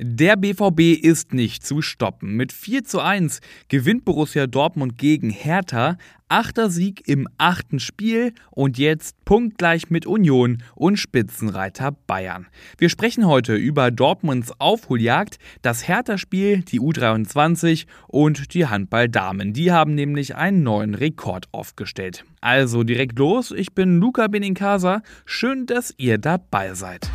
Der BVB ist nicht zu stoppen. Mit 4 zu 1 gewinnt Borussia Dortmund gegen Hertha. Achter Sieg im achten Spiel und jetzt punktgleich mit Union und Spitzenreiter Bayern. Wir sprechen heute über Dortmunds Aufholjagd, das Hertha-Spiel, die U23 und die Handballdamen. Die haben nämlich einen neuen Rekord aufgestellt. Also direkt los, ich bin Luca Benincasa. Schön, dass ihr dabei seid.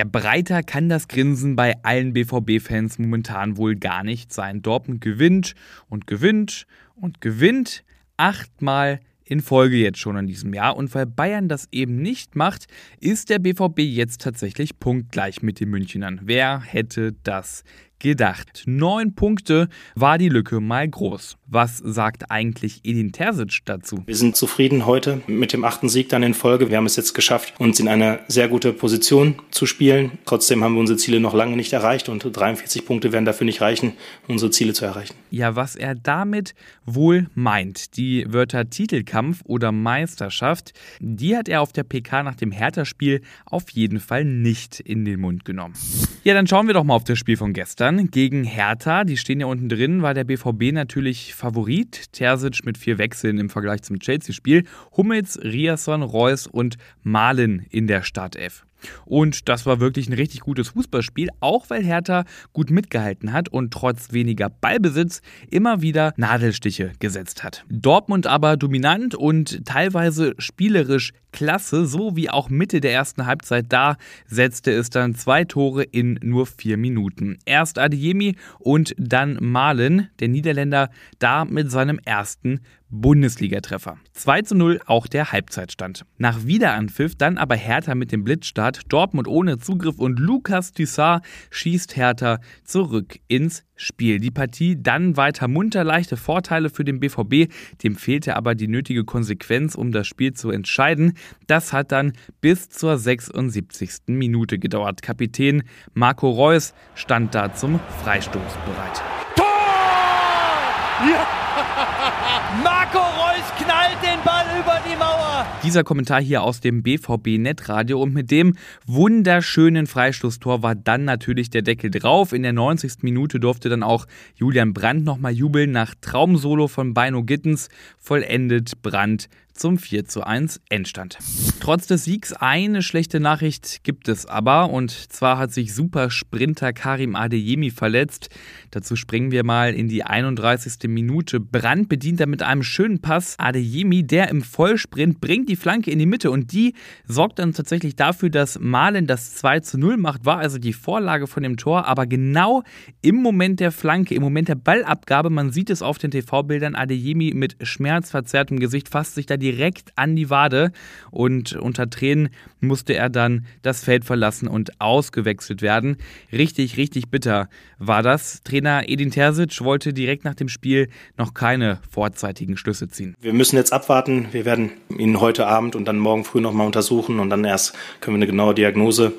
Ja, breiter kann das Grinsen bei allen BVB-Fans momentan wohl gar nicht sein. Dortmund gewinnt und gewinnt und gewinnt achtmal in Folge jetzt schon in diesem Jahr. Und weil Bayern das eben nicht macht, ist der BVB jetzt tatsächlich punktgleich mit den Münchnern. Wer hätte das gedacht. Neun Punkte war die Lücke mal groß. Was sagt eigentlich Edin Terzic dazu? Wir sind zufrieden heute mit dem achten Sieg dann in Folge. Wir haben es jetzt geschafft, uns in eine sehr gute Position zu spielen. Trotzdem haben wir unsere Ziele noch lange nicht erreicht und 43 Punkte werden dafür nicht reichen, unsere Ziele zu erreichen. Ja, was er damit wohl meint, die Wörter Titelkampf oder Meisterschaft, die hat er auf der PK nach dem Hertha-Spiel auf jeden Fall nicht in den Mund genommen. Ja, dann schauen wir doch mal auf das Spiel von gestern dann gegen Hertha. Die stehen ja unten drin, war der BVB natürlich Favorit. Terzic mit vier Wechseln im Vergleich zum Chelsea-Spiel. Hummels, Riasson, Reus und Malen in der Startelf. Und das war wirklich ein richtig gutes Fußballspiel, auch weil Hertha gut mitgehalten hat und trotz weniger Ballbesitz immer wieder Nadelstiche gesetzt hat. Dortmund aber dominant und teilweise spielerisch klasse, so wie auch Mitte der ersten Halbzeit. Da setzte es dann zwei Tore in nur vier Minuten. Erst Adeyemi und dann Malen, der Niederländer, da mit seinem ersten Bundesligatreffer. 2 zu 0 auch der Halbzeitstand. Nach Wiederanpfiff dann aber Hertha mit dem Blitzstart, Dortmund ohne Zugriff und Lukas Tissar schießt Hertha zurück ins Spiel. Die Partie dann weiter munter, leichte Vorteile für den BVB, dem fehlte aber die nötige Konsequenz, um das Spiel zu entscheiden. Das hat dann bis zur 76. Minute gedauert. Kapitän Marco Reus stand da zum Freistoß bereit. Tor! Ja! Marco Reus knallt den Ball über die Mauer. Dieser Kommentar hier aus dem BVB Netradio und mit dem wunderschönen Freistoßtor war dann natürlich der Deckel drauf. In der 90. Minute durfte dann auch Julian Brandt nochmal jubeln nach Traumsolo von Beino Gittens. Vollendet Brandt zum 4 zu 1 Endstand. Trotz des Siegs eine schlechte Nachricht gibt es aber und zwar hat sich Supersprinter Karim Adeyemi verletzt. Dazu springen wir mal in die 31. Minute. Brand bedient er mit einem schönen Pass Adeyemi, der im Vollsprint bringt die Flanke in die Mitte und die sorgt dann tatsächlich dafür, dass Malen das 2 zu 0 macht, war also die Vorlage von dem Tor, aber genau im Moment der Flanke, im Moment der Ballabgabe, man sieht es auf den TV-Bildern, Adeyemi mit schmerzverzerrtem Gesicht fasst sich da direkt an die Wade und unter Tränen musste er dann das Feld verlassen und ausgewechselt werden. Richtig, richtig bitter war das. Trainer Edin Terzic wollte direkt nach dem Spiel noch keine vorzeitigen Schlüsse ziehen. Wir müssen jetzt abwarten. Wir werden ihn heute Abend und dann morgen früh nochmal untersuchen und dann erst können wir eine genaue Diagnose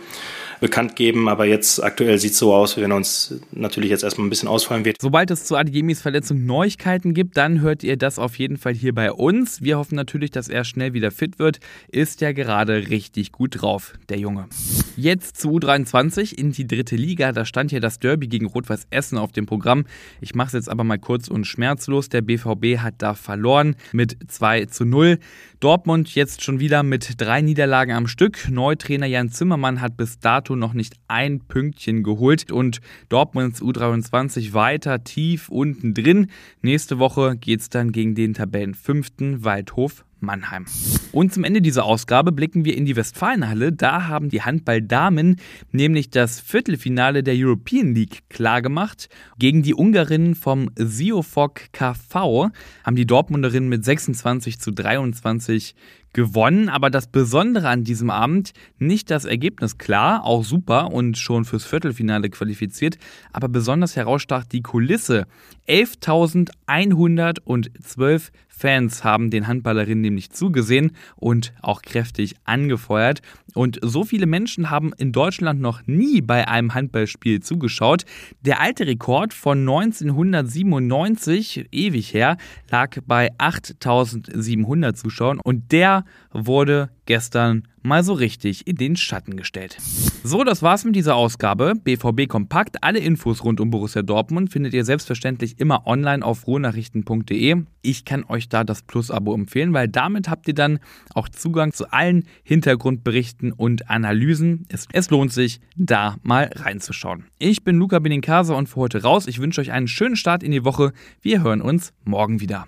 bekannt geben. Aber jetzt aktuell sieht es so aus, wie wenn er uns natürlich jetzt erstmal ein bisschen ausfallen wird. Sobald es zu Adiemis Verletzung Neuigkeiten gibt, dann hört ihr das auf jeden Fall hier bei uns. Wir hoffen natürlich, dass er schnell wieder fit wird. Ist ja gerade richtig gut drauf, der Junge. Jetzt zu U23 in die dritte Liga. Da stand hier das Derby gegen Rot-Weiß Essen auf dem Programm. Ich mache es jetzt aber mal kurz und schmerzlos. Der BVB hat da verloren mit 2 zu 0. Dortmund jetzt schon wieder mit drei Niederlagen am Stück. Neutrainer Jan Zimmermann hat bis dato noch nicht ein Pünktchen geholt und Dortmunds U23 weiter tief unten drin. Nächste Woche geht es dann gegen den Tabellenfünften Waldhof Mannheim. Und zum Ende dieser Ausgabe blicken wir in die Westfalenhalle. Da haben die Handballdamen nämlich das Viertelfinale der European League klargemacht. Gegen die Ungarinnen vom Siofok KV haben die Dortmunderinnen mit 26 zu 23 gewonnen. Aber das Besondere an diesem Abend, nicht das Ergebnis klar, auch super und schon fürs Viertelfinale qualifiziert, aber besonders herausstach die Kulisse. 11.112 Fans haben den Handballerinnen nämlich zugesehen und auch kräftig angefeuert. Und so viele Menschen haben in Deutschland noch nie bei einem Handballspiel zugeschaut. Der alte Rekord von 1997, ewig her, lag bei 8700 Zuschauern und der wurde gestern mal so richtig in den Schatten gestellt. So, das war's mit dieser Ausgabe. BVB Kompakt. Alle Infos rund um Borussia Dortmund findet ihr selbstverständlich immer online auf ruhrnachrichten.de. Ich kann euch da das Plus-Abo empfehlen, weil damit habt ihr dann auch Zugang zu allen Hintergrundberichten und Analysen. Es, es lohnt sich, da mal reinzuschauen. Ich bin Luca Benincasa und für heute raus. Ich wünsche euch einen schönen Start in die Woche. Wir hören uns morgen wieder.